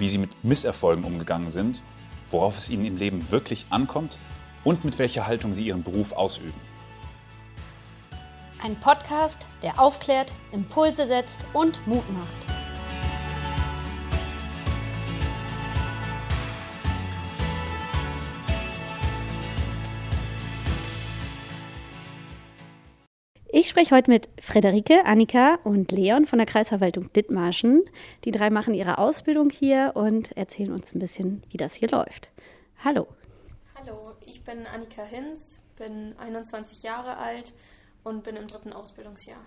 wie Sie mit Misserfolgen umgegangen sind, worauf es Ihnen im Leben wirklich ankommt und mit welcher Haltung Sie Ihren Beruf ausüben. Ein Podcast, der aufklärt, Impulse setzt und Mut macht. Ich spreche heute mit Frederike, Annika und Leon von der Kreisverwaltung Dithmarschen. Die drei machen ihre Ausbildung hier und erzählen uns ein bisschen, wie das hier läuft. Hallo. Hallo, ich bin Annika Hinz, bin 21 Jahre alt und bin im dritten Ausbildungsjahr.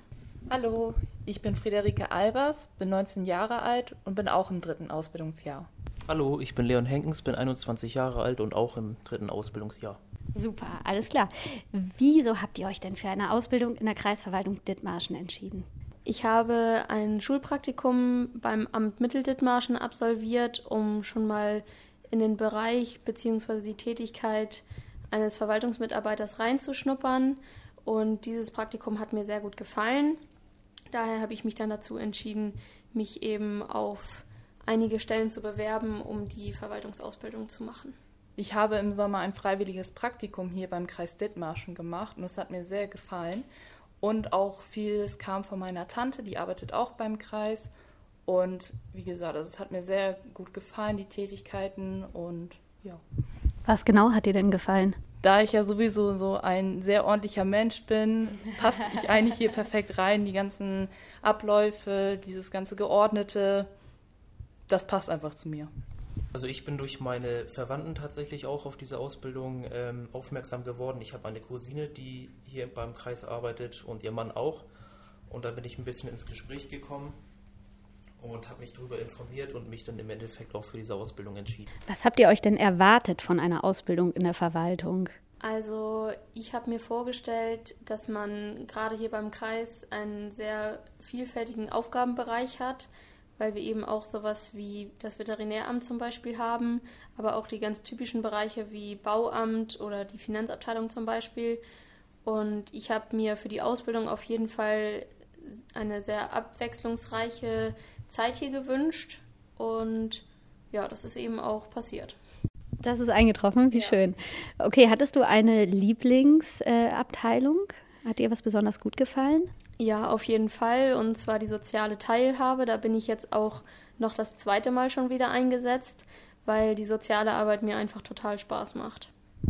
Hallo, ich bin Friederike Albers, bin 19 Jahre alt und bin auch im dritten Ausbildungsjahr. Hallo, ich bin Leon Henkens, bin 21 Jahre alt und auch im dritten Ausbildungsjahr. Super, alles klar. Wieso habt ihr euch denn für eine Ausbildung in der Kreisverwaltung Dithmarschen entschieden? Ich habe ein Schulpraktikum beim Amt Mitteldithmarschen absolviert, um schon mal in den Bereich bzw. die Tätigkeit eines Verwaltungsmitarbeiters reinzuschnuppern und dieses Praktikum hat mir sehr gut gefallen. Daher habe ich mich dann dazu entschieden, mich eben auf einige Stellen zu bewerben, um die Verwaltungsausbildung zu machen. Ich habe im Sommer ein freiwilliges Praktikum hier beim Kreis Dithmarschen gemacht und es hat mir sehr gefallen. Und auch vieles kam von meiner Tante, die arbeitet auch beim Kreis. Und wie gesagt, also es hat mir sehr gut gefallen, die Tätigkeiten und ja. Was genau hat dir denn gefallen? da ich ja sowieso so ein sehr ordentlicher Mensch bin, passe ich eigentlich hier perfekt rein. Die ganzen Abläufe, dieses ganze Geordnete, das passt einfach zu mir. Also ich bin durch meine Verwandten tatsächlich auch auf diese Ausbildung ähm, aufmerksam geworden. Ich habe eine Cousine, die hier beim Kreis arbeitet und ihr Mann auch. Und da bin ich ein bisschen ins Gespräch gekommen und habe mich darüber informiert und mich dann im Endeffekt auch für diese Ausbildung entschieden. Was habt ihr euch denn erwartet von einer Ausbildung in der Verwaltung? Also ich habe mir vorgestellt, dass man gerade hier beim Kreis einen sehr vielfältigen Aufgabenbereich hat, weil wir eben auch sowas wie das Veterinäramt zum Beispiel haben, aber auch die ganz typischen Bereiche wie Bauamt oder die Finanzabteilung zum Beispiel. Und ich habe mir für die Ausbildung auf jeden Fall eine sehr abwechslungsreiche Zeit hier gewünscht und ja, das ist eben auch passiert. Das ist eingetroffen, wie ja. schön. Okay, hattest du eine Lieblingsabteilung? Äh, Hat dir was besonders gut gefallen? Ja, auf jeden Fall. Und zwar die soziale Teilhabe. Da bin ich jetzt auch noch das zweite Mal schon wieder eingesetzt, weil die soziale Arbeit mir einfach total Spaß macht.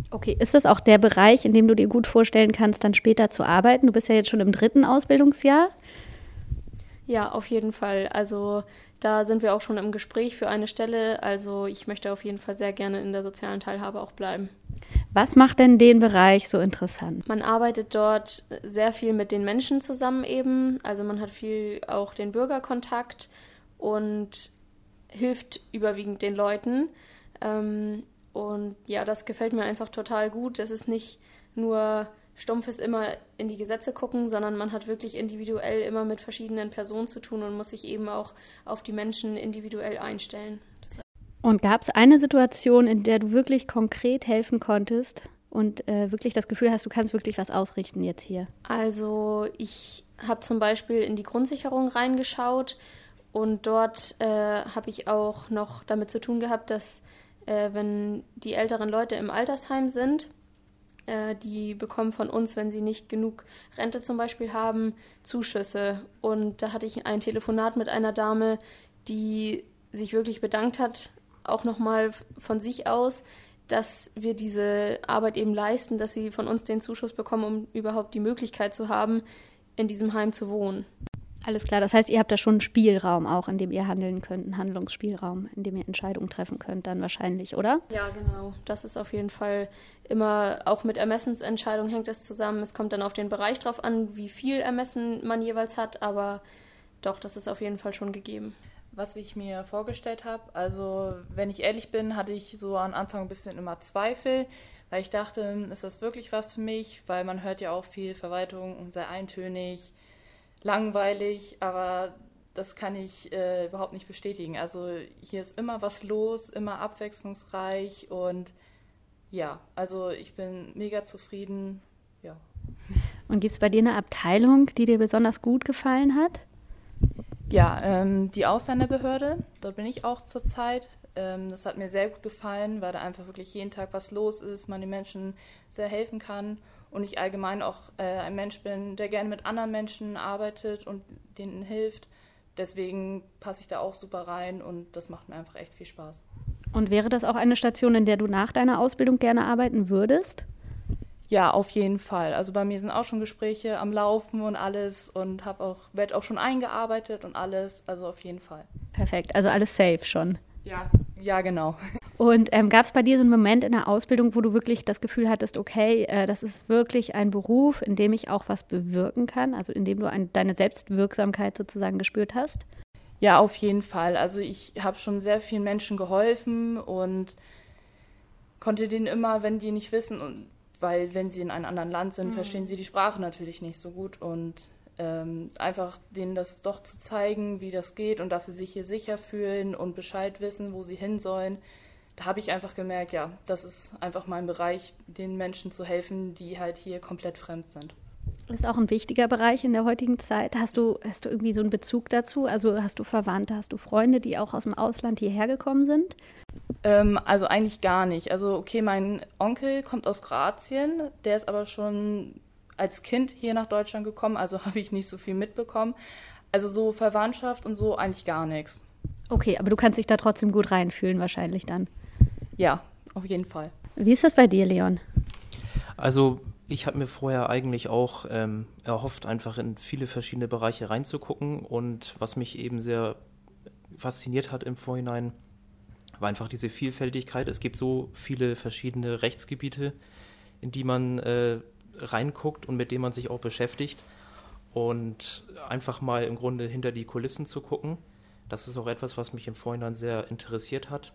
Okay, ist das auch der Bereich, in dem du dir gut vorstellen kannst, dann später zu arbeiten? Du bist ja jetzt schon im dritten Ausbildungsjahr. Ja, auf jeden Fall. Also da sind wir auch schon im Gespräch für eine Stelle. Also ich möchte auf jeden Fall sehr gerne in der sozialen Teilhabe auch bleiben. Was macht denn den Bereich so interessant? Man arbeitet dort sehr viel mit den Menschen zusammen eben. Also man hat viel auch den Bürgerkontakt und hilft überwiegend den Leuten. Ähm, und ja, das gefällt mir einfach total gut. Es ist nicht nur stumpfes immer in die Gesetze gucken, sondern man hat wirklich individuell immer mit verschiedenen Personen zu tun und muss sich eben auch auf die Menschen individuell einstellen. Und gab es eine Situation, in der du wirklich konkret helfen konntest und äh, wirklich das Gefühl hast, du kannst wirklich was ausrichten jetzt hier? Also ich habe zum Beispiel in die Grundsicherung reingeschaut und dort äh, habe ich auch noch damit zu tun gehabt, dass äh, wenn die älteren Leute im Altersheim sind, äh, die bekommen von uns, wenn sie nicht genug Rente zum Beispiel haben, Zuschüsse. Und da hatte ich ein Telefonat mit einer Dame, die sich wirklich bedankt hat, auch nochmal von sich aus, dass wir diese Arbeit eben leisten, dass sie von uns den Zuschuss bekommen, um überhaupt die Möglichkeit zu haben, in diesem Heim zu wohnen. Alles klar, das heißt, ihr habt da schon einen Spielraum auch, in dem ihr handeln könnt, einen Handlungsspielraum, in dem ihr Entscheidungen treffen könnt, dann wahrscheinlich, oder? Ja, genau. Das ist auf jeden Fall immer, auch mit Ermessensentscheidungen hängt das zusammen. Es kommt dann auf den Bereich drauf an, wie viel Ermessen man jeweils hat, aber doch, das ist auf jeden Fall schon gegeben. Was ich mir vorgestellt habe. Also, wenn ich ehrlich bin, hatte ich so am Anfang ein bisschen immer Zweifel, weil ich dachte, ist das wirklich was für mich? Weil man hört ja auch viel Verwaltung und sehr eintönig, langweilig, aber das kann ich äh, überhaupt nicht bestätigen. Also hier ist immer was los, immer abwechslungsreich und ja, also ich bin mega zufrieden. Ja. Und gibt es bei dir eine Abteilung, die dir besonders gut gefallen hat? Ja, ähm, die Ausländerbehörde, dort bin ich auch zurzeit. Ähm, das hat mir sehr gut gefallen, weil da einfach wirklich jeden Tag was los ist, man den Menschen sehr helfen kann und ich allgemein auch äh, ein Mensch bin, der gerne mit anderen Menschen arbeitet und denen hilft. Deswegen passe ich da auch super rein und das macht mir einfach echt viel Spaß. Und wäre das auch eine Station, in der du nach deiner Ausbildung gerne arbeiten würdest? Ja, auf jeden Fall. Also bei mir sind auch schon Gespräche am Laufen und alles und habe auch werde auch schon eingearbeitet und alles. Also auf jeden Fall. Perfekt. Also alles safe schon. Ja, ja genau. Und ähm, gab es bei dir so einen Moment in der Ausbildung, wo du wirklich das Gefühl hattest, okay, äh, das ist wirklich ein Beruf, in dem ich auch was bewirken kann, also in dem du ein, deine Selbstwirksamkeit sozusagen gespürt hast? Ja, auf jeden Fall. Also ich habe schon sehr vielen Menschen geholfen und konnte denen immer, wenn die nicht wissen, weil wenn sie in einem anderen Land sind, mhm. verstehen sie die Sprache natürlich nicht so gut und ähm, einfach denen das doch zu zeigen, wie das geht und dass sie sich hier sicher fühlen und Bescheid wissen, wo sie hin sollen. Da habe ich einfach gemerkt, ja, das ist einfach mein Bereich, den Menschen zu helfen, die halt hier komplett fremd sind. Das ist auch ein wichtiger Bereich in der heutigen Zeit. Hast du, hast du irgendwie so einen Bezug dazu? Also hast du Verwandte, hast du Freunde, die auch aus dem Ausland hierher gekommen sind? Ähm, also eigentlich gar nicht. Also okay, mein Onkel kommt aus Kroatien, der ist aber schon als Kind hier nach Deutschland gekommen, also habe ich nicht so viel mitbekommen. Also so Verwandtschaft und so eigentlich gar nichts. Okay, aber du kannst dich da trotzdem gut reinfühlen wahrscheinlich dann. Ja, auf jeden Fall. Wie ist das bei dir, Leon? Also ich habe mir vorher eigentlich auch ähm, erhofft, einfach in viele verschiedene Bereiche reinzugucken. Und was mich eben sehr fasziniert hat im Vorhinein, war einfach diese Vielfältigkeit. Es gibt so viele verschiedene Rechtsgebiete, in die man äh, reinguckt und mit denen man sich auch beschäftigt. Und einfach mal im Grunde hinter die Kulissen zu gucken, das ist auch etwas, was mich im Vorhinein sehr interessiert hat.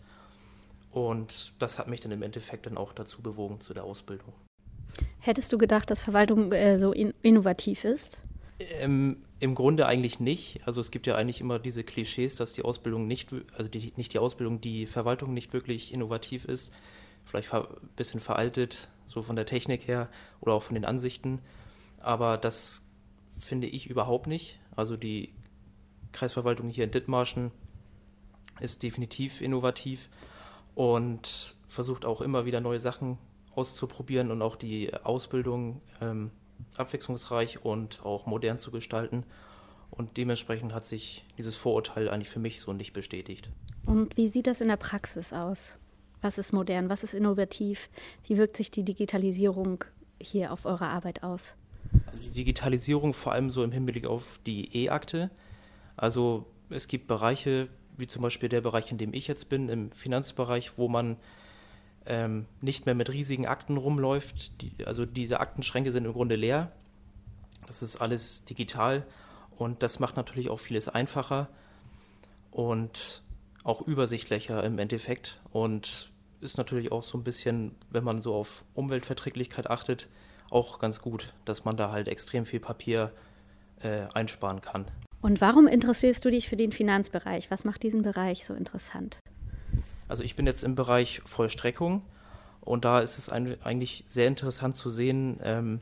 Und das hat mich dann im Endeffekt dann auch dazu bewogen zu der Ausbildung. Hättest du gedacht, dass Verwaltung äh, so in innovativ ist? Ähm, Im Grunde eigentlich nicht. Also es gibt ja eigentlich immer diese Klischees, dass die Ausbildung nicht, also die, nicht die Ausbildung, die Verwaltung nicht wirklich innovativ ist. Vielleicht ein bisschen veraltet, so von der Technik her oder auch von den Ansichten. Aber das finde ich überhaupt nicht. Also die Kreisverwaltung hier in Dithmarschen ist definitiv innovativ und versucht auch immer wieder neue Sachen auszuprobieren und auch die Ausbildung ähm, abwechslungsreich und auch modern zu gestalten. Und dementsprechend hat sich dieses Vorurteil eigentlich für mich so nicht bestätigt. Und wie sieht das in der Praxis aus? Was ist modern? Was ist innovativ? Wie wirkt sich die Digitalisierung hier auf eure Arbeit aus? Also die Digitalisierung vor allem so im Hinblick auf die E-Akte. Also es gibt Bereiche, wie zum Beispiel der Bereich, in dem ich jetzt bin, im Finanzbereich, wo man ähm, nicht mehr mit riesigen Akten rumläuft. Die, also diese Aktenschränke sind im Grunde leer. Das ist alles digital und das macht natürlich auch vieles einfacher und auch übersichtlicher im Endeffekt und ist natürlich auch so ein bisschen, wenn man so auf Umweltverträglichkeit achtet, auch ganz gut, dass man da halt extrem viel Papier äh, einsparen kann. Und warum interessierst du dich für den Finanzbereich? Was macht diesen Bereich so interessant? Also ich bin jetzt im Bereich Vollstreckung und da ist es ein, eigentlich sehr interessant zu sehen, ähm,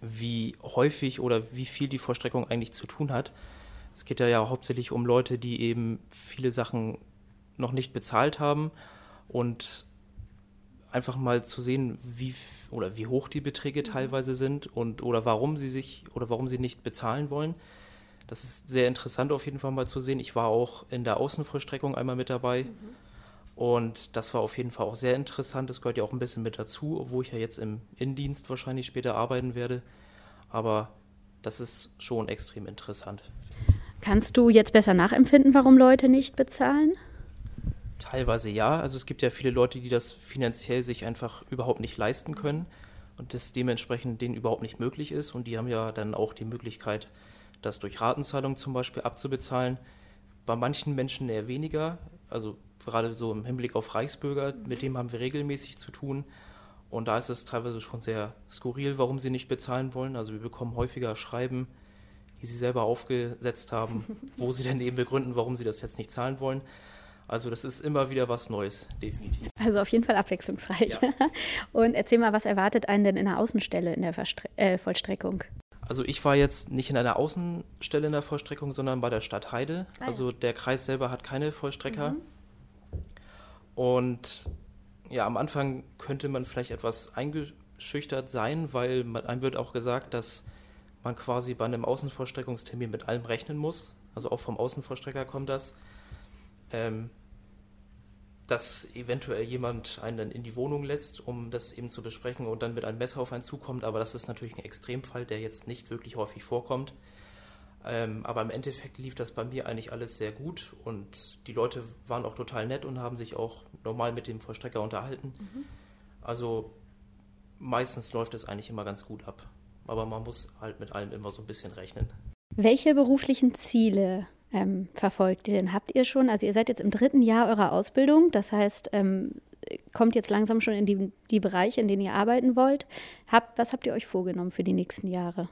wie häufig oder wie viel die Vollstreckung eigentlich zu tun hat. Es geht ja, ja hauptsächlich um Leute, die eben viele Sachen noch nicht bezahlt haben und einfach mal zu sehen, wie oder wie hoch die Beträge mhm. teilweise sind und oder warum sie sich oder warum sie nicht bezahlen wollen. Das ist sehr interessant auf jeden Fall mal zu sehen. Ich war auch in der Außenvollstreckung einmal mit dabei. Mhm. Und das war auf jeden Fall auch sehr interessant. Das gehört ja auch ein bisschen mit dazu, obwohl ich ja jetzt im Innendienst wahrscheinlich später arbeiten werde. Aber das ist schon extrem interessant. Kannst du jetzt besser nachempfinden, warum Leute nicht bezahlen? Teilweise ja. Also es gibt ja viele Leute, die das finanziell sich einfach überhaupt nicht leisten können und das dementsprechend denen überhaupt nicht möglich ist. Und die haben ja dann auch die Möglichkeit, das durch Ratenzahlung zum Beispiel abzubezahlen. bei manchen Menschen eher weniger. Also gerade so im Hinblick auf Reichsbürger, mit dem haben wir regelmäßig zu tun. Und da ist es teilweise schon sehr skurril, warum sie nicht bezahlen wollen. Also wir bekommen häufiger Schreiben, die sie selber aufgesetzt haben, wo sie dann eben begründen, warum sie das jetzt nicht zahlen wollen. Also das ist immer wieder was Neues, definitiv. Also auf jeden Fall abwechslungsreich. Ja. Und erzähl mal, was erwartet einen denn in der Außenstelle in der Verstre äh, Vollstreckung? Also ich war jetzt nicht in einer Außenstelle in der Vollstreckung, sondern bei der Stadt Heide. Ah, ja. Also der Kreis selber hat keine Vollstrecker. Mhm. Und ja, am Anfang könnte man vielleicht etwas eingeschüchtert sein, weil man, einem wird auch gesagt, dass man quasi bei einem Außenvollstreckungstermin mit allem rechnen muss. Also auch vom Außenvollstrecker kommt das. Ähm, dass eventuell jemand einen dann in die Wohnung lässt, um das eben zu besprechen und dann mit einem Messer auf einen zukommt. Aber das ist natürlich ein Extremfall, der jetzt nicht wirklich häufig vorkommt. Ähm, aber im Endeffekt lief das bei mir eigentlich alles sehr gut und die Leute waren auch total nett und haben sich auch normal mit dem Vollstrecker unterhalten. Mhm. Also meistens läuft es eigentlich immer ganz gut ab. Aber man muss halt mit allem immer so ein bisschen rechnen. Welche beruflichen Ziele ähm, verfolgt ihr? Habt ihr schon, also ihr seid jetzt im dritten Jahr eurer Ausbildung, das heißt, ähm, kommt jetzt langsam schon in die, die Bereiche, in denen ihr arbeiten wollt. Habt, was habt ihr euch vorgenommen für die nächsten Jahre?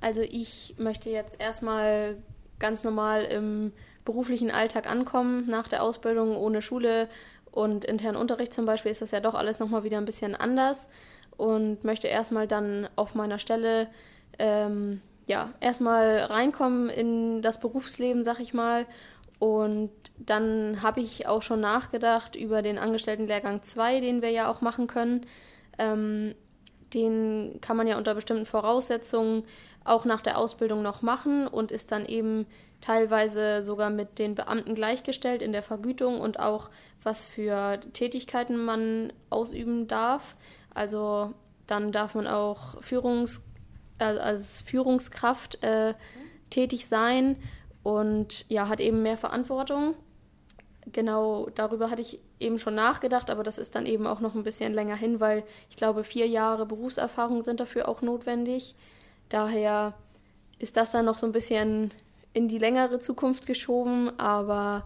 Also ich möchte jetzt erstmal ganz normal im beruflichen Alltag ankommen, nach der Ausbildung ohne Schule und internen Unterricht zum Beispiel ist das ja doch alles nochmal wieder ein bisschen anders und möchte erstmal dann auf meiner Stelle ähm, ja, erstmal reinkommen in das Berufsleben, sag ich mal. Und dann habe ich auch schon nachgedacht über den Angestelltenlehrgang 2, den wir ja auch machen können. Ähm, den kann man ja unter bestimmten Voraussetzungen auch nach der Ausbildung noch machen und ist dann eben teilweise sogar mit den Beamten gleichgestellt in der Vergütung und auch was für Tätigkeiten man ausüben darf. Also dann darf man auch Führungs als Führungskraft äh, tätig sein und ja, hat eben mehr Verantwortung. Genau darüber hatte ich eben schon nachgedacht, aber das ist dann eben auch noch ein bisschen länger hin, weil ich glaube, vier Jahre Berufserfahrung sind dafür auch notwendig. Daher ist das dann noch so ein bisschen in die längere Zukunft geschoben, aber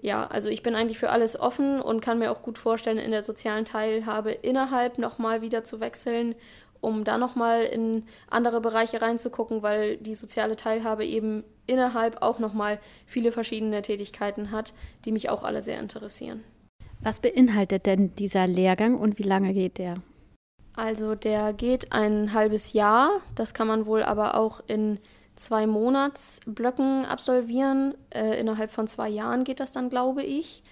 ja, also ich bin eigentlich für alles offen und kann mir auch gut vorstellen, in der sozialen Teilhabe innerhalb nochmal wieder zu wechseln um da nochmal in andere Bereiche reinzugucken, weil die soziale Teilhabe eben innerhalb auch nochmal viele verschiedene Tätigkeiten hat, die mich auch alle sehr interessieren. Was beinhaltet denn dieser Lehrgang und wie lange geht der? Also der geht ein halbes Jahr, das kann man wohl aber auch in zwei Monatsblöcken absolvieren. Äh, innerhalb von zwei Jahren geht das dann, glaube ich.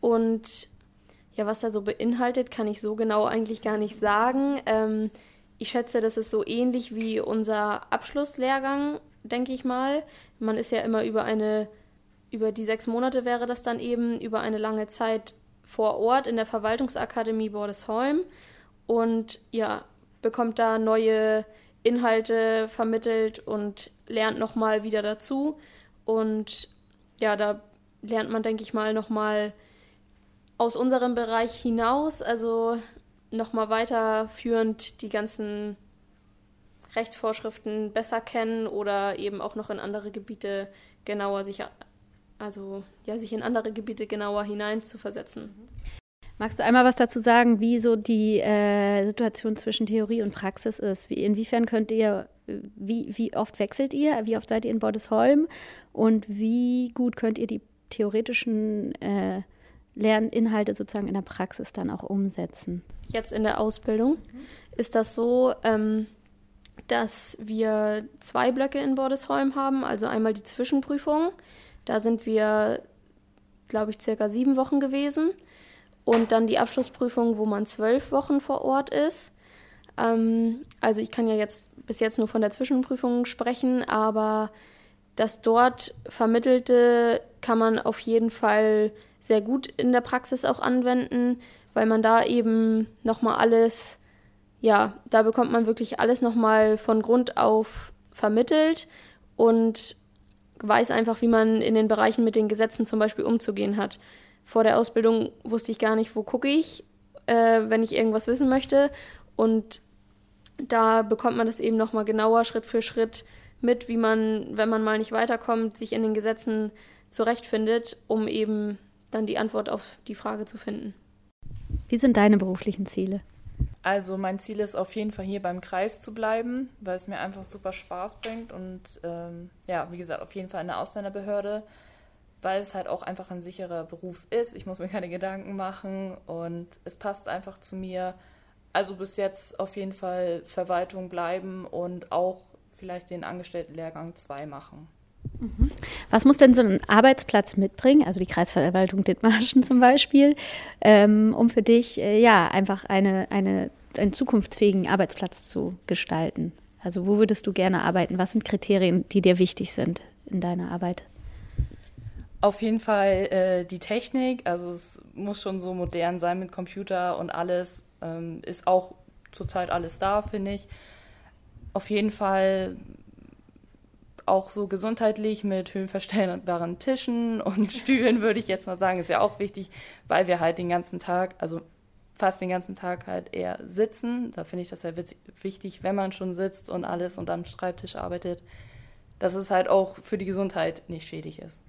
Und ja, was er so beinhaltet, kann ich so genau eigentlich gar nicht sagen. Ähm, ich schätze, das ist so ähnlich wie unser Abschlusslehrgang, denke ich mal. Man ist ja immer über eine, über die sechs Monate wäre das dann eben, über eine lange Zeit vor Ort in der Verwaltungsakademie Bordesholm und ja, bekommt da neue Inhalte vermittelt und lernt nochmal wieder dazu. Und ja, da lernt man, denke ich mal, nochmal aus unserem Bereich hinaus. Also nochmal weiterführend die ganzen Rechtsvorschriften besser kennen oder eben auch noch in andere Gebiete genauer sich, also ja, sich in andere Gebiete genauer hinein zu versetzen. Magst du einmal was dazu sagen, wie so die äh, Situation zwischen Theorie und Praxis ist? Wie, inwiefern könnt ihr, wie, wie oft wechselt ihr? Wie oft seid ihr in Bordesholm? Und wie gut könnt ihr die theoretischen äh, Lerninhalte sozusagen in der Praxis dann auch umsetzen? Jetzt in der Ausbildung mhm. ist das so, ähm, dass wir zwei Blöcke in Bordesholm haben. Also einmal die Zwischenprüfung. Da sind wir, glaube ich, circa sieben Wochen gewesen. Und dann die Abschlussprüfung, wo man zwölf Wochen vor Ort ist. Ähm, also ich kann ja jetzt bis jetzt nur von der Zwischenprüfung sprechen, aber das dort Vermittelte kann man auf jeden Fall sehr gut in der Praxis auch anwenden, weil man da eben nochmal alles, ja, da bekommt man wirklich alles nochmal von Grund auf vermittelt und weiß einfach, wie man in den Bereichen mit den Gesetzen zum Beispiel umzugehen hat. Vor der Ausbildung wusste ich gar nicht, wo gucke ich, äh, wenn ich irgendwas wissen möchte. Und da bekommt man das eben nochmal genauer Schritt für Schritt mit, wie man, wenn man mal nicht weiterkommt, sich in den Gesetzen zurechtfindet, um eben dann die Antwort auf die Frage zu finden. Wie sind deine beruflichen Ziele? Also mein Ziel ist auf jeden Fall hier beim Kreis zu bleiben, weil es mir einfach super Spaß bringt und ähm, ja, wie gesagt, auf jeden Fall in der Ausländerbehörde, weil es halt auch einfach ein sicherer Beruf ist. Ich muss mir keine Gedanken machen und es passt einfach zu mir. Also bis jetzt auf jeden Fall Verwaltung bleiben und auch vielleicht den Angestelltenlehrgang 2 machen. Mhm. Was muss denn so ein Arbeitsplatz mitbringen, also die Kreisverwaltung Dithmarschen zum Beispiel, ähm, um für dich äh, ja einfach eine, eine, einen zukunftsfähigen Arbeitsplatz zu gestalten? Also wo würdest du gerne arbeiten? Was sind Kriterien, die dir wichtig sind in deiner Arbeit? Auf jeden Fall äh, die Technik, also es muss schon so modern sein mit Computer und alles. Ähm, ist auch zurzeit alles da, finde ich. Auf jeden Fall auch so gesundheitlich mit höhenverstellbaren Tischen und Stühlen, würde ich jetzt mal sagen, ist ja auch wichtig, weil wir halt den ganzen Tag, also fast den ganzen Tag halt eher sitzen. Da finde ich das ja wichtig, wenn man schon sitzt und alles und am Schreibtisch arbeitet, dass es halt auch für die Gesundheit nicht schädlich ist.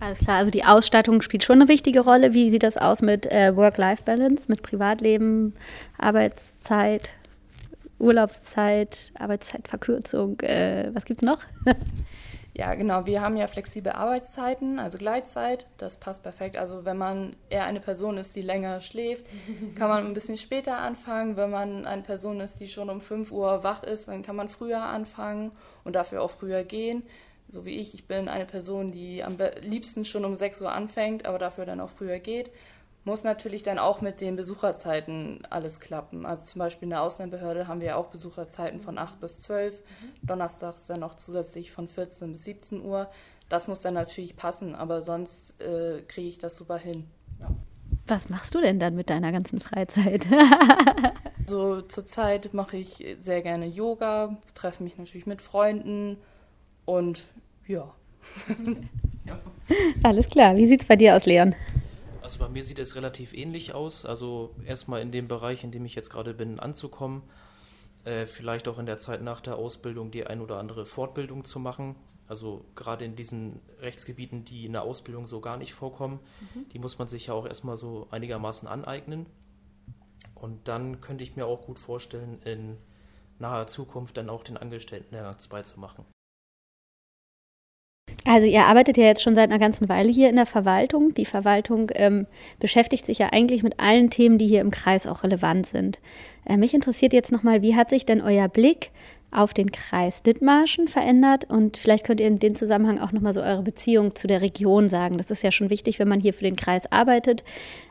Alles klar, also die Ausstattung spielt schon eine wichtige Rolle. Wie sieht das aus mit äh, Work-Life-Balance, mit Privatleben, Arbeitszeit? Urlaubszeit, Arbeitszeitverkürzung, äh, was gibt es noch? ja, genau. Wir haben ja flexible Arbeitszeiten, also Gleitzeit. Das passt perfekt. Also wenn man eher eine Person ist, die länger schläft, kann man ein bisschen später anfangen. Wenn man eine Person ist, die schon um 5 Uhr wach ist, dann kann man früher anfangen und dafür auch früher gehen. So wie ich. Ich bin eine Person, die am liebsten schon um 6 Uhr anfängt, aber dafür dann auch früher geht muss natürlich dann auch mit den Besucherzeiten alles klappen. Also zum Beispiel in der Ausländerbehörde haben wir ja auch Besucherzeiten von 8 bis 12, mhm. donnerstags dann noch zusätzlich von 14 bis 17 Uhr. Das muss dann natürlich passen, aber sonst äh, kriege ich das super hin. Ja. Was machst du denn dann mit deiner ganzen Freizeit? so zurzeit mache ich sehr gerne Yoga, treffe mich natürlich mit Freunden und ja. ja. Alles klar. Wie sieht es bei dir aus, Leon? Also bei mir sieht es relativ ähnlich aus. Also erstmal in dem Bereich, in dem ich jetzt gerade bin, anzukommen. Äh, vielleicht auch in der Zeit nach der Ausbildung die ein oder andere Fortbildung zu machen. Also gerade in diesen Rechtsgebieten, die in der Ausbildung so gar nicht vorkommen, mhm. die muss man sich ja auch erstmal so einigermaßen aneignen. Und dann könnte ich mir auch gut vorstellen, in naher Zukunft dann auch den Angestelltenlehrgang 2 zu machen. Also ihr arbeitet ja jetzt schon seit einer ganzen Weile hier in der Verwaltung. Die Verwaltung ähm, beschäftigt sich ja eigentlich mit allen Themen, die hier im Kreis auch relevant sind. Äh, mich interessiert jetzt nochmal, wie hat sich denn euer Blick auf den Kreis Dithmarschen verändert? Und vielleicht könnt ihr in dem Zusammenhang auch nochmal so eure Beziehung zu der Region sagen. Das ist ja schon wichtig, wenn man hier für den Kreis arbeitet,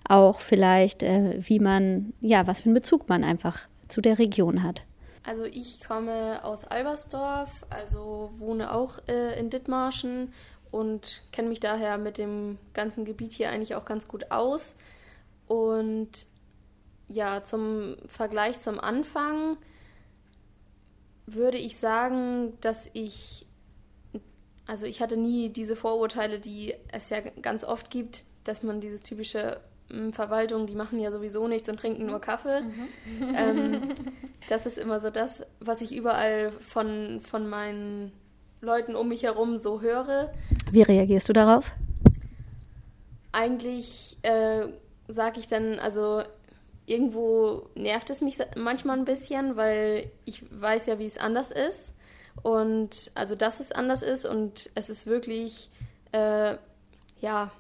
auch vielleicht, äh, wie man, ja, was für einen Bezug man einfach zu der Region hat. Also ich komme aus Albersdorf, also wohne auch äh, in Dithmarschen und kenne mich daher mit dem ganzen Gebiet hier eigentlich auch ganz gut aus. Und ja, zum Vergleich zum Anfang würde ich sagen, dass ich, also ich hatte nie diese Vorurteile, die es ja ganz oft gibt, dass man dieses typische Verwaltung, die machen ja sowieso nichts und trinken nur Kaffee. Mhm. Ähm, das ist immer so das, was ich überall von, von meinen Leuten um mich herum so höre. Wie reagierst du darauf? Eigentlich äh, sage ich dann, also irgendwo nervt es mich manchmal ein bisschen, weil ich weiß ja, wie es anders ist. Und also, dass es anders ist und es ist wirklich, äh, ja,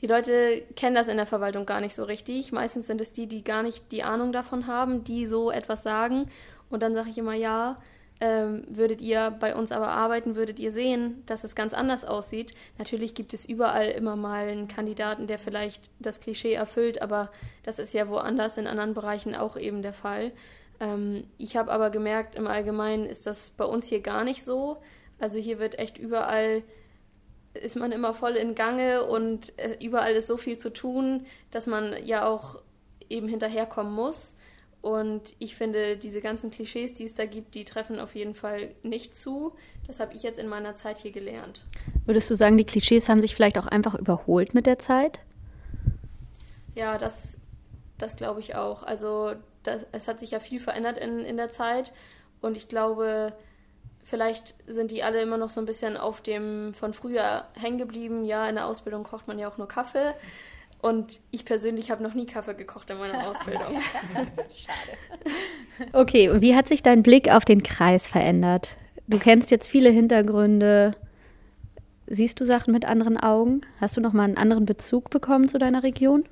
die Leute kennen das in der Verwaltung gar nicht so richtig. Meistens sind es die, die gar nicht die Ahnung davon haben, die so etwas sagen. Und dann sage ich immer, ja, ähm, würdet ihr bei uns aber arbeiten, würdet ihr sehen, dass es ganz anders aussieht. Natürlich gibt es überall immer mal einen Kandidaten, der vielleicht das Klischee erfüllt, aber das ist ja woanders in anderen Bereichen auch eben der Fall. Ähm, ich habe aber gemerkt, im Allgemeinen ist das bei uns hier gar nicht so. Also hier wird echt überall ist man immer voll in Gange und äh, überall ist so viel zu tun, dass man ja auch eben hinterherkommen muss. Und ich finde, diese ganzen Klischees, die es da gibt, die treffen auf jeden Fall nicht zu. Das habe ich jetzt in meiner Zeit hier gelernt. Würdest du sagen, die Klischees haben sich vielleicht auch einfach überholt mit der Zeit? Ja, das, das glaube ich auch. Also das, es hat sich ja viel verändert in, in der Zeit. Und ich glaube, vielleicht sind die alle immer noch so ein bisschen auf dem von früher hängen geblieben. Ja, in der Ausbildung kocht man ja auch nur Kaffee. Und ich persönlich habe noch nie Kaffee gekocht in meiner Ausbildung. Schade. Okay, und wie hat sich dein Blick auf den Kreis verändert? Du kennst jetzt viele Hintergründe. Siehst du Sachen mit anderen Augen? Hast du noch mal einen anderen Bezug bekommen zu deiner Region?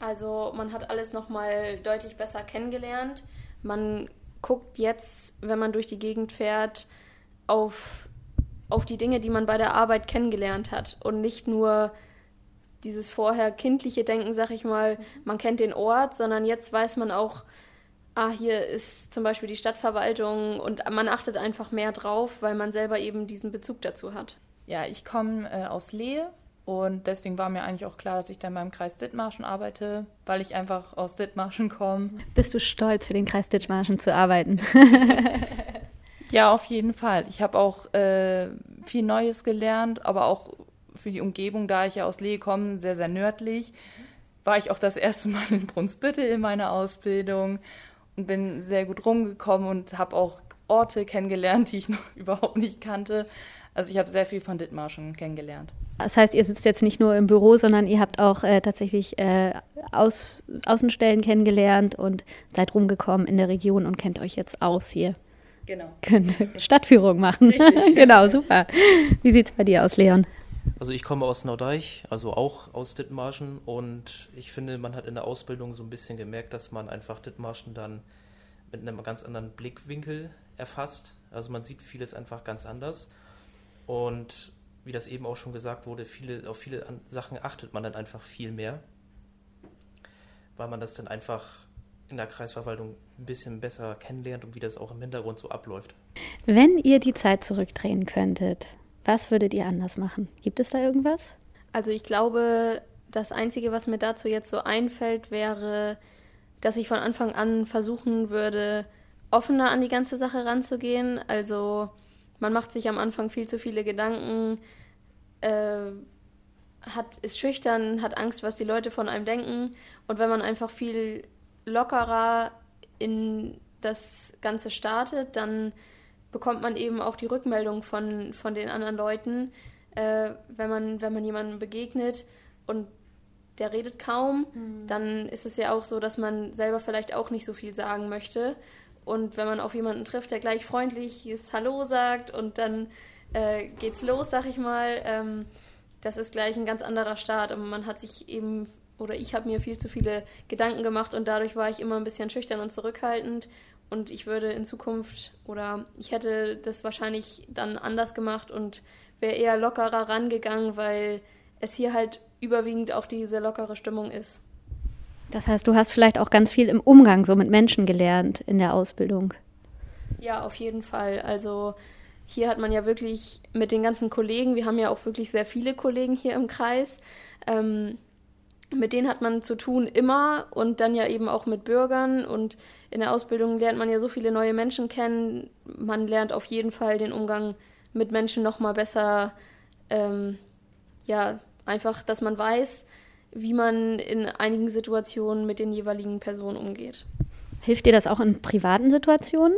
Also man hat alles noch mal deutlich besser kennengelernt. Man guckt jetzt, wenn man durch die Gegend fährt, auf, auf die Dinge, die man bei der Arbeit kennengelernt hat und nicht nur dieses vorher kindliche Denken, sag ich mal, man kennt den Ort, sondern jetzt weiß man auch, ah, hier ist zum Beispiel die Stadtverwaltung und man achtet einfach mehr drauf, weil man selber eben diesen Bezug dazu hat. Ja, ich komme äh, aus Lehe und deswegen war mir eigentlich auch klar, dass ich dann beim Kreis Dithmarschen arbeite, weil ich einfach aus Dithmarschen komme. Bist du stolz, für den Kreis Dithmarschen zu arbeiten? ja, auf jeden Fall. Ich habe auch äh, viel Neues gelernt, aber auch für die Umgebung, da ich ja aus Lehe komme, sehr, sehr nördlich, war ich auch das erste Mal in Brunsbüttel in meiner Ausbildung und bin sehr gut rumgekommen und habe auch Orte kennengelernt, die ich noch überhaupt nicht kannte. Also ich habe sehr viel von Dithmarschen kennengelernt. Das heißt, ihr sitzt jetzt nicht nur im Büro, sondern ihr habt auch äh, tatsächlich äh, Aus, Außenstellen kennengelernt und seid rumgekommen in der Region und kennt euch jetzt aus hier. Genau. Könnt Stadtführung machen. genau, super. Wie sieht es bei dir aus, Leon? Also ich komme aus Naudeich, also auch aus Dithmarschen und ich finde, man hat in der Ausbildung so ein bisschen gemerkt, dass man einfach Dithmarschen dann mit einem ganz anderen Blickwinkel erfasst. Also man sieht vieles einfach ganz anders und wie das eben auch schon gesagt wurde, viele, auf viele Sachen achtet man dann einfach viel mehr, weil man das dann einfach in der Kreisverwaltung ein bisschen besser kennenlernt und wie das auch im Hintergrund so abläuft. Wenn ihr die Zeit zurückdrehen könntet, was würdet ihr anders machen? Gibt es da irgendwas? Also ich glaube, das Einzige, was mir dazu jetzt so einfällt, wäre, dass ich von Anfang an versuchen würde, offener an die ganze Sache ranzugehen. Also man macht sich am Anfang viel zu viele Gedanken, äh, hat, ist schüchtern, hat Angst, was die Leute von einem denken. Und wenn man einfach viel lockerer in das Ganze startet, dann bekommt man eben auch die Rückmeldung von, von den anderen Leuten, äh, wenn, man, wenn man jemandem begegnet und der redet kaum, mhm. dann ist es ja auch so, dass man selber vielleicht auch nicht so viel sagen möchte. Und wenn man auf jemanden trifft, der gleich freundlich ist, Hallo sagt und dann äh, geht's los, sag ich mal, ähm, das ist gleich ein ganz anderer Start. Und man hat sich eben, oder ich habe mir viel zu viele Gedanken gemacht und dadurch war ich immer ein bisschen schüchtern und zurückhaltend. Und ich würde in Zukunft oder ich hätte das wahrscheinlich dann anders gemacht und wäre eher lockerer rangegangen, weil es hier halt überwiegend auch diese lockere Stimmung ist. Das heißt, du hast vielleicht auch ganz viel im Umgang so mit Menschen gelernt in der Ausbildung. Ja, auf jeden Fall. Also hier hat man ja wirklich mit den ganzen Kollegen, wir haben ja auch wirklich sehr viele Kollegen hier im Kreis, ähm, mit denen hat man zu tun immer und dann ja eben auch mit Bürgern und in der Ausbildung lernt man ja so viele neue Menschen kennen. Man lernt auf jeden Fall den Umgang mit Menschen noch mal besser, ähm, ja einfach, dass man weiß, wie man in einigen Situationen mit den jeweiligen Personen umgeht. Hilft dir das auch in privaten Situationen?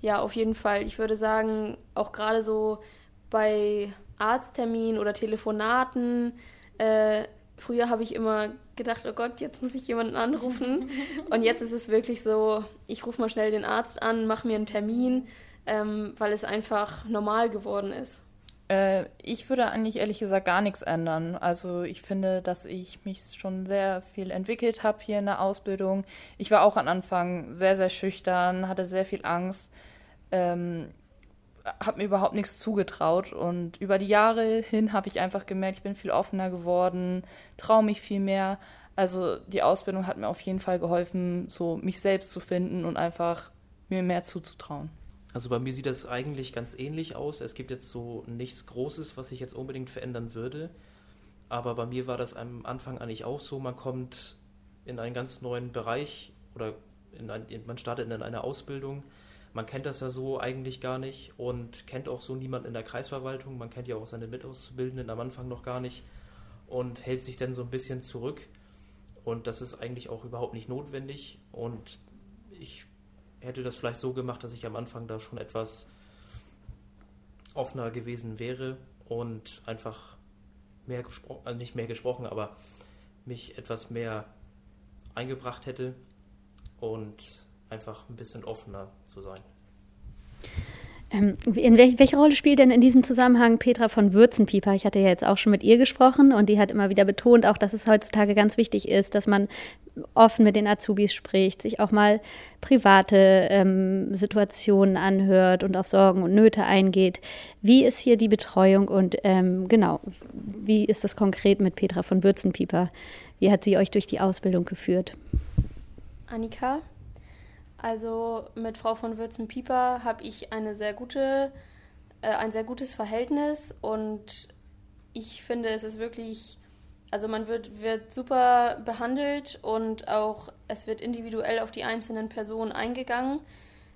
Ja, auf jeden Fall. Ich würde sagen, auch gerade so bei Arztterminen oder Telefonaten äh, Früher habe ich immer gedacht, oh Gott, jetzt muss ich jemanden anrufen. Und jetzt ist es wirklich so, ich rufe mal schnell den Arzt an, mache mir einen Termin, ähm, weil es einfach normal geworden ist. Äh, ich würde eigentlich ehrlich gesagt gar nichts ändern. Also ich finde, dass ich mich schon sehr viel entwickelt habe hier in der Ausbildung. Ich war auch am Anfang sehr, sehr schüchtern, hatte sehr viel Angst. Ähm, habe mir überhaupt nichts zugetraut und über die Jahre hin habe ich einfach gemerkt, ich bin viel offener geworden, traue mich viel mehr. Also die Ausbildung hat mir auf jeden Fall geholfen, so mich selbst zu finden und einfach mir mehr zuzutrauen. Also bei mir sieht das eigentlich ganz ähnlich aus. Es gibt jetzt so nichts Großes, was ich jetzt unbedingt verändern würde. Aber bei mir war das am Anfang eigentlich auch so. Man kommt in einen ganz neuen Bereich oder ein, man startet in eine Ausbildung man kennt das ja so eigentlich gar nicht und kennt auch so niemand in der Kreisverwaltung. Man kennt ja auch seine Mitauszubildenden am Anfang noch gar nicht und hält sich dann so ein bisschen zurück. Und das ist eigentlich auch überhaupt nicht notwendig. Und ich hätte das vielleicht so gemacht, dass ich am Anfang da schon etwas offener gewesen wäre und einfach mehr gesprochen, also nicht mehr gesprochen, aber mich etwas mehr eingebracht hätte und einfach ein bisschen offener zu sein. Ähm, in welch, welche Rolle spielt denn in diesem Zusammenhang Petra von Würzenpieper? Ich hatte ja jetzt auch schon mit ihr gesprochen und die hat immer wieder betont, auch dass es heutzutage ganz wichtig ist, dass man offen mit den Azubis spricht, sich auch mal private ähm, Situationen anhört und auf Sorgen und Nöte eingeht. Wie ist hier die Betreuung und ähm, genau, wie ist das konkret mit Petra von Würzenpieper? Wie hat sie euch durch die Ausbildung geführt? Annika, also mit Frau von Würzen-Pieper habe ich eine sehr gute, äh, ein sehr gutes Verhältnis und ich finde, es ist wirklich, also man wird, wird super behandelt und auch es wird individuell auf die einzelnen Personen eingegangen.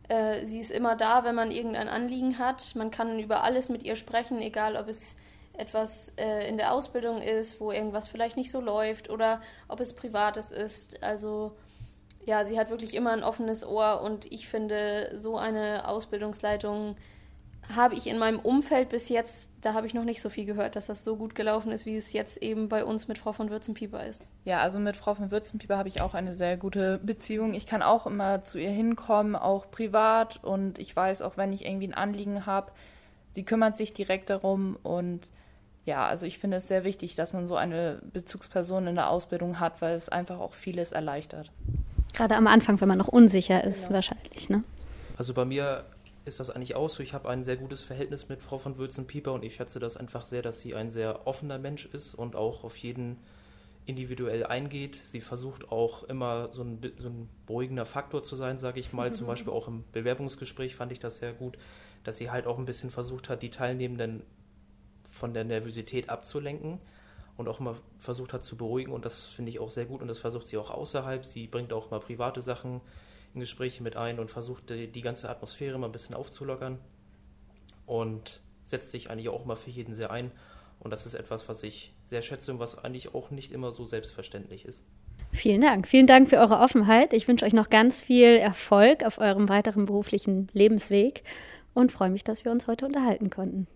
Äh, sie ist immer da, wenn man irgendein Anliegen hat. Man kann über alles mit ihr sprechen, egal ob es etwas äh, in der Ausbildung ist, wo irgendwas vielleicht nicht so läuft oder ob es privates ist. Also ja, sie hat wirklich immer ein offenes Ohr und ich finde, so eine Ausbildungsleitung habe ich in meinem Umfeld bis jetzt, da habe ich noch nicht so viel gehört, dass das so gut gelaufen ist, wie es jetzt eben bei uns mit Frau von Würzenpieper ist. Ja, also mit Frau von Würzenpieper habe ich auch eine sehr gute Beziehung. Ich kann auch immer zu ihr hinkommen, auch privat und ich weiß auch, wenn ich irgendwie ein Anliegen habe, sie kümmert sich direkt darum und ja, also ich finde es sehr wichtig, dass man so eine Bezugsperson in der Ausbildung hat, weil es einfach auch vieles erleichtert. Gerade am Anfang, wenn man noch unsicher ist, genau. wahrscheinlich, ne? Also bei mir ist das eigentlich auch so. Ich habe ein sehr gutes Verhältnis mit Frau von Würzen-Pieper und ich schätze das einfach sehr, dass sie ein sehr offener Mensch ist und auch auf jeden individuell eingeht. Sie versucht auch immer so ein, so ein beruhigender Faktor zu sein, sage ich mal. Mhm. Zum Beispiel auch im Bewerbungsgespräch fand ich das sehr gut, dass sie halt auch ein bisschen versucht hat, die Teilnehmenden von der Nervosität abzulenken und auch immer versucht hat zu beruhigen und das finde ich auch sehr gut und das versucht sie auch außerhalb. Sie bringt auch mal private Sachen in Gespräche mit ein und versucht die, die ganze Atmosphäre mal ein bisschen aufzulockern und setzt sich eigentlich auch immer für jeden sehr ein und das ist etwas, was ich sehr schätze und was eigentlich auch nicht immer so selbstverständlich ist. Vielen Dank. Vielen Dank für eure Offenheit. Ich wünsche euch noch ganz viel Erfolg auf eurem weiteren beruflichen Lebensweg und freue mich, dass wir uns heute unterhalten konnten.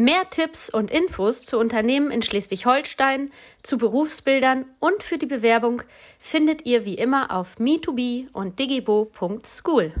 Mehr Tipps und Infos zu Unternehmen in Schleswig-Holstein, zu Berufsbildern und für die Bewerbung findet ihr wie immer auf me2be und digibo.school.